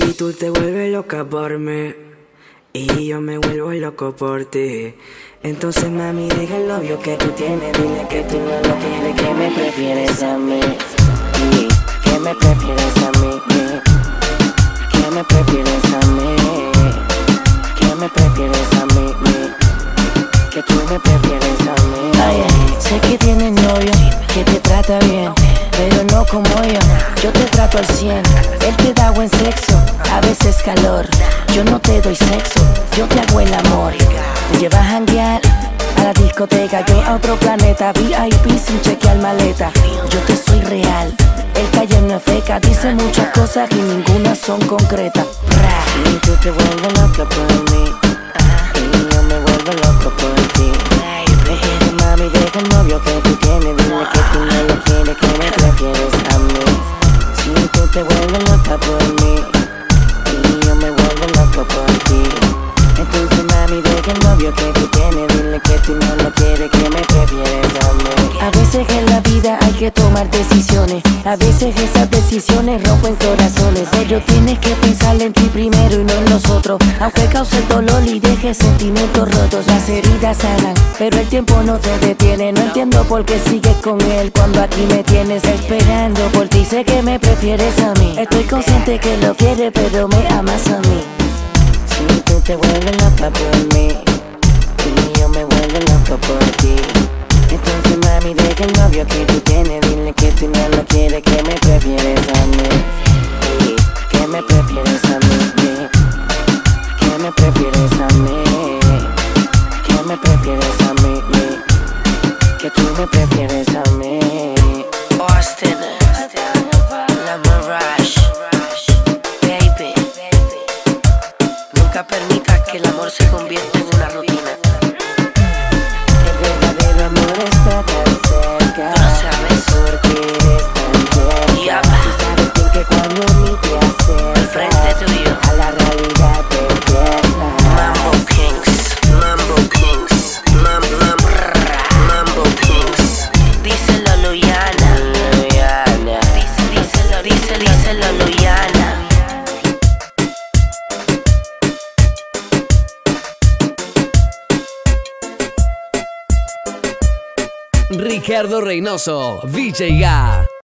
te vuelves loca por mí y yo me vuelvo loco por ti. Entonces mami deja el novio que tú tienes, dile que tú no lo quieres, que me prefieres a mí. Y que me prefieres a mí, que me prefieres a mí, que me prefieres a mí, que tú me prefieres a mí. Ay, sé que tienes novio, que te trata bien pero no como yo. Yo te trato al cien, él te da buen sexo, a veces calor. Yo no te doy sexo, yo te hago el amor. Te llevas a janguear a la discoteca, yo a otro planeta. VIP sin chequear maleta. Yo te soy real, el calle no es feca, dice muchas cosas y ninguna son concretas. Y tú te vuelves loca novio que tú tienes, dile que tú no lo quieres, que me prefieres a mí. Si tú te vuelves loca por mí, y yo me vuelvo loco por ti. Entonces mami, deja el novio que tú tienes, hay que tomar decisiones, a veces esas decisiones rompen corazones. Pero tienes que pensar en ti primero y no en los otros, aunque cause dolor y deje sentimientos rotos. Las heridas sanan, pero el tiempo no te detiene. No entiendo por qué sigues con él cuando aquí me tienes esperando por ti. Sé que me prefieres a mí, estoy consciente que lo quieres, pero me amas a mí. Si tú te vuelves loca por mí y yo me vuelvo loco por ti. Deja el novio que tú tienes, dile que tú no lo quieres, que me prefieres a mí. Que me prefieres a mí, que me prefieres a mí, que me prefieres a mí, que tú me prefieres a mí. Austin, la Mirage, baby. Nunca permita que el amor se convierta en una rutina. El verdadero amor está Ricardo Reynoso, VJ